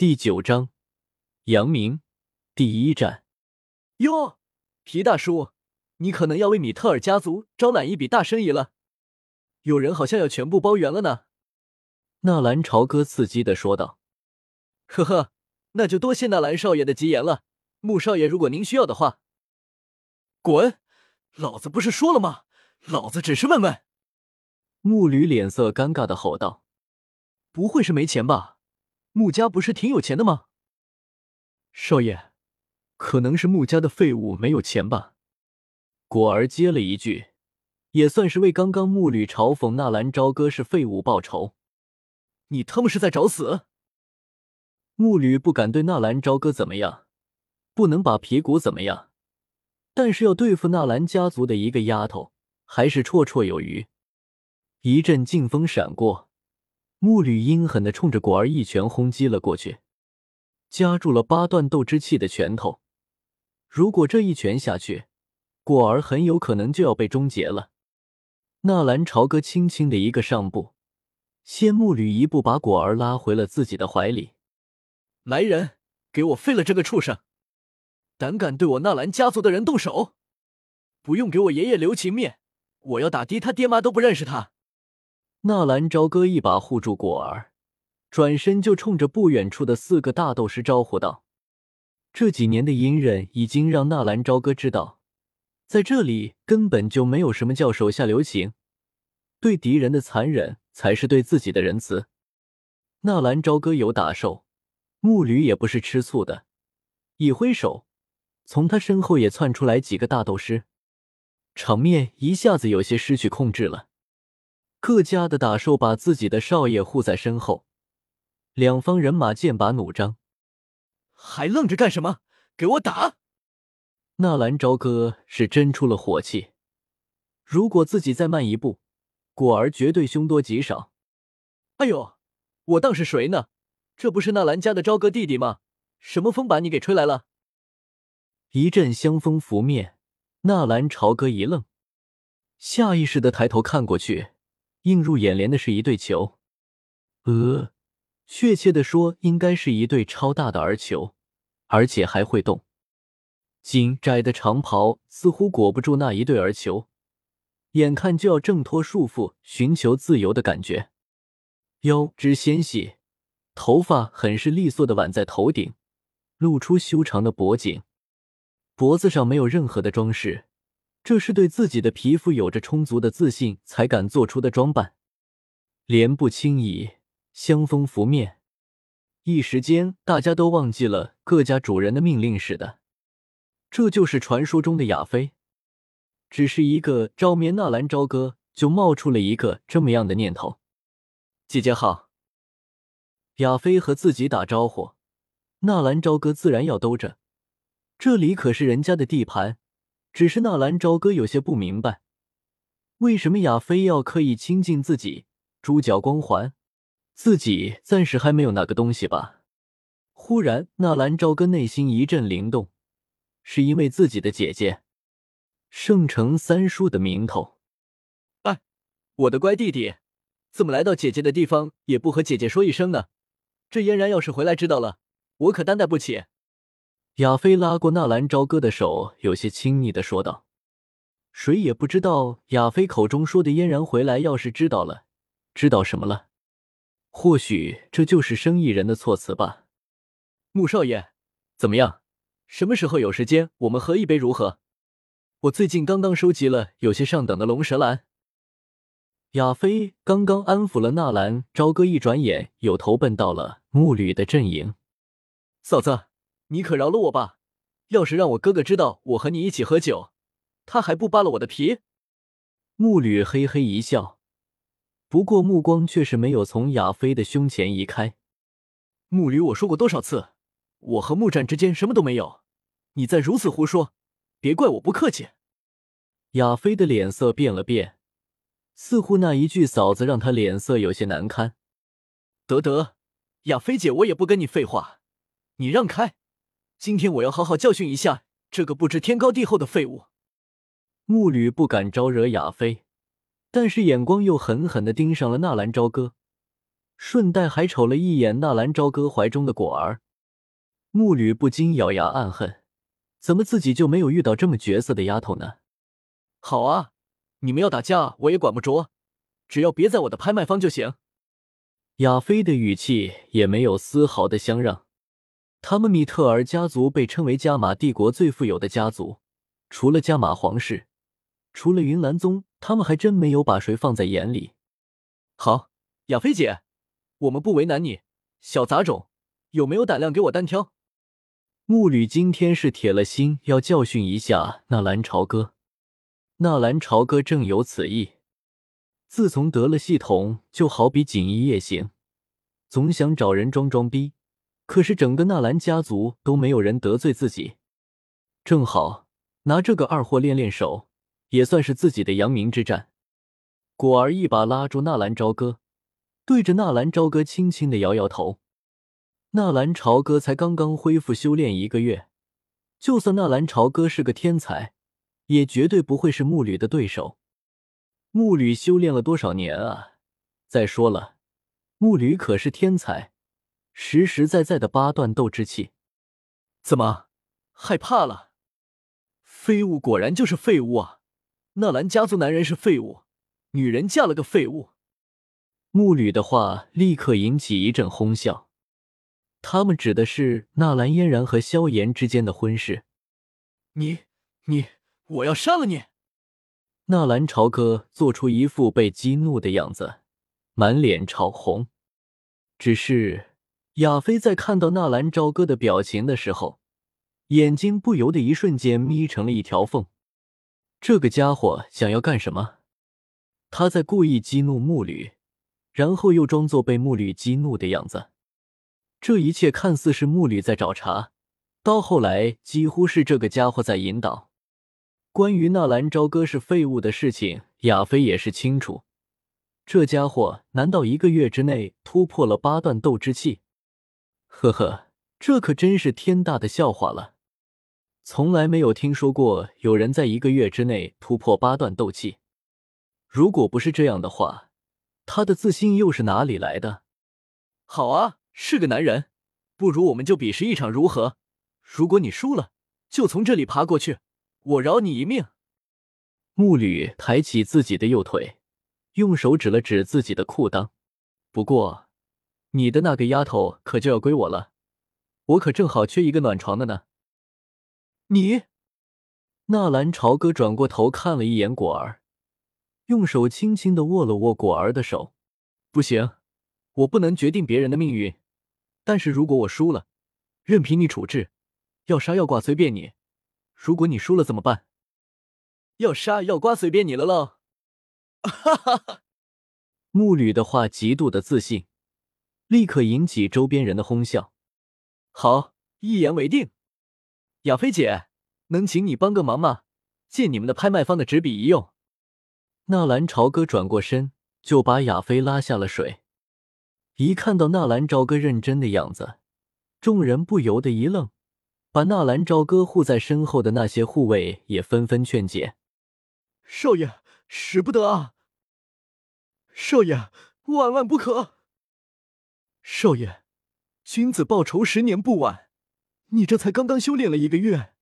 第九章，阳明第一战。哟，皮大叔，你可能要为米特尔家族招揽一笔大生意了。有人好像要全部包圆了呢。纳兰朝歌刺激的说道：“呵呵，那就多谢纳兰少爷的吉言了。穆少爷，如果您需要的话，滚！老子不是说了吗？老子只是问问。”穆吕脸色尴尬的吼道：“不会是没钱吧？”穆家不是挺有钱的吗？少爷，可能是穆家的废物没有钱吧。果儿接了一句，也算是为刚刚穆吕嘲讽纳兰朝歌是废物报仇。你他妈是在找死！穆吕不敢对纳兰朝歌怎么样，不能把皮骨怎么样，但是要对付纳兰家族的一个丫头，还是绰绰有余。一阵劲风闪过。木吕阴狠的冲着果儿一拳轰击了过去，夹住了八段斗之气的拳头。如果这一拳下去，果儿很有可能就要被终结了。纳兰朝歌轻轻的一个上步，先木吕一步把果儿拉回了自己的怀里。来人，给我废了这个畜生！胆敢对我纳兰家族的人动手，不用给我爷爷留情面，我要打的他爹妈都不认识他。纳兰朝歌一把护住果儿，转身就冲着不远处的四个大斗师招呼道：“这几年的隐忍已经让纳兰朝歌知道，在这里根本就没有什么叫手下留情，对敌人的残忍才是对自己的仁慈。”纳兰朝歌有打手，木驴也不是吃醋的，一挥手，从他身后也窜出来几个大斗师，场面一下子有些失去控制了。各家的打手把自己的少爷护在身后，两方人马剑拔弩张，还愣着干什么？给我打！纳兰朝歌是真出了火气，如果自己再慢一步，果儿绝对凶多吉少。哎呦，我当是谁呢？这不是纳兰家的朝歌弟弟吗？什么风把你给吹来了？一阵香风拂面，纳兰朝歌一愣，下意识的抬头看过去。映入眼帘的是一对球，呃，确切的说，应该是一对超大的儿球，而且还会动。紧窄的长袍似乎裹不住那一对儿球，眼看就要挣脱束缚，寻求自由的感觉。腰肢纤细，头发很是利索的挽在头顶，露出修长的脖颈，脖子上没有任何的装饰。这是对自己的皮肤有着充足的自信才敢做出的装扮，莲步轻移，香风拂面，一时间大家都忘记了各家主人的命令似的。这就是传说中的亚妃，只是一个招面纳兰朝歌就冒出了一个这么样的念头。姐姐好，亚妃和自己打招呼，纳兰朝歌自然要兜着，这里可是人家的地盘。只是纳兰朝歌有些不明白，为什么亚飞要刻意亲近自己？主角光环，自己暂时还没有那个东西吧？忽然，纳兰朝歌内心一阵灵动，是因为自己的姐姐圣城三叔的名头。哎，我的乖弟弟，怎么来到姐姐的地方也不和姐姐说一声呢？这嫣然要是回来知道了，我可担待不起。亚飞拉过纳兰朝歌的手，有些亲昵的说道：“谁也不知道亚飞口中说的嫣然回来，要是知道了，知道什么了？或许这就是生意人的措辞吧。”穆少爷，怎么样？什么时候有时间，我们喝一杯如何？我最近刚刚收集了有些上等的龙舌兰。亚飞刚刚安抚了纳兰朝歌，一转眼又投奔到了木吕的阵营。嫂子。你可饶了我吧！要是让我哥哥知道我和你一起喝酒，他还不扒了我的皮？木吕嘿嘿一笑，不过目光却是没有从亚飞的胸前移开。木吕，我说过多少次，我和木战之间什么都没有，你再如此胡说，别怪我不客气。亚飞的脸色变了变，似乎那一句“嫂子”让他脸色有些难堪。得得，亚飞姐，我也不跟你废话，你让开。今天我要好好教训一下这个不知天高地厚的废物。木吕不敢招惹亚飞，但是眼光又狠狠的盯上了纳兰朝歌。顺带还瞅了一眼纳兰朝歌怀中的果儿。木吕不禁咬牙暗恨：怎么自己就没有遇到这么绝色的丫头呢？好啊，你们要打架我也管不着，只要别在我的拍卖方就行。亚飞的语气也没有丝毫的相让。他们米特尔家族被称为加玛帝国最富有的家族，除了加玛皇室，除了云岚宗，他们还真没有把谁放在眼里。好，亚飞姐，我们不为难你，小杂种，有没有胆量给我单挑？木吕今天是铁了心要教训一下纳兰朝歌。纳兰朝歌正有此意，自从得了系统，就好比锦衣夜行，总想找人装装逼。可是整个纳兰家族都没有人得罪自己，正好拿这个二货练练手，也算是自己的扬名之战。果儿一把拉住纳兰朝歌，对着纳兰朝歌轻轻的摇摇头。纳兰朝歌才刚刚恢复修炼一个月，就算纳兰朝歌是个天才，也绝对不会是木吕的对手。木吕修炼了多少年啊？再说了，木吕可是天才。实实在在的八段斗之气，怎么害怕了？废物果然就是废物啊！纳兰家族男人是废物，女人嫁了个废物。木吕的话立刻引起一阵哄笑。他们指的是纳兰嫣然和萧炎之间的婚事。你你，我要杀了你！纳兰朝歌做出一副被激怒的样子，满脸潮红。只是。亚飞在看到纳兰朝歌的表情的时候，眼睛不由得一瞬间眯成了一条缝。这个家伙想要干什么？他在故意激怒木吕，然后又装作被木吕激怒的样子。这一切看似是木吕在找茬，到后来几乎是这个家伙在引导。关于纳兰朝歌是废物的事情，亚飞也是清楚。这家伙难道一个月之内突破了八段斗之气？呵呵，这可真是天大的笑话了！从来没有听说过有人在一个月之内突破八段斗气。如果不是这样的话，他的自信又是哪里来的？好啊，是个男人，不如我们就比试一场如何？如果你输了，就从这里爬过去，我饶你一命。木吕抬起自己的右腿，用手指了指自己的裤裆。不过。你的那个丫头可就要归我了，我可正好缺一个暖床的呢。你，纳兰朝歌转过头看了一眼果儿，用手轻轻的握了握果儿的手。不行，我不能决定别人的命运，但是如果我输了，任凭你处置，要杀要剐随便你。如果你输了怎么办？要杀要剐随便你了喽。哈哈哈，木吕的话极度的自信。立刻引起周边人的哄笑。好，一言为定。亚飞姐，能请你帮个忙吗？借你们的拍卖方的纸笔一用。纳兰朝歌转过身，就把亚飞拉下了水。一看到纳兰朝歌认真的样子，众人不由得一愣，把纳兰朝歌护在身后的那些护卫也纷纷劝解：“少爷，使不得啊！少爷，万万不可！”少爷，君子报仇，十年不晚。你这才刚刚修炼了一个月，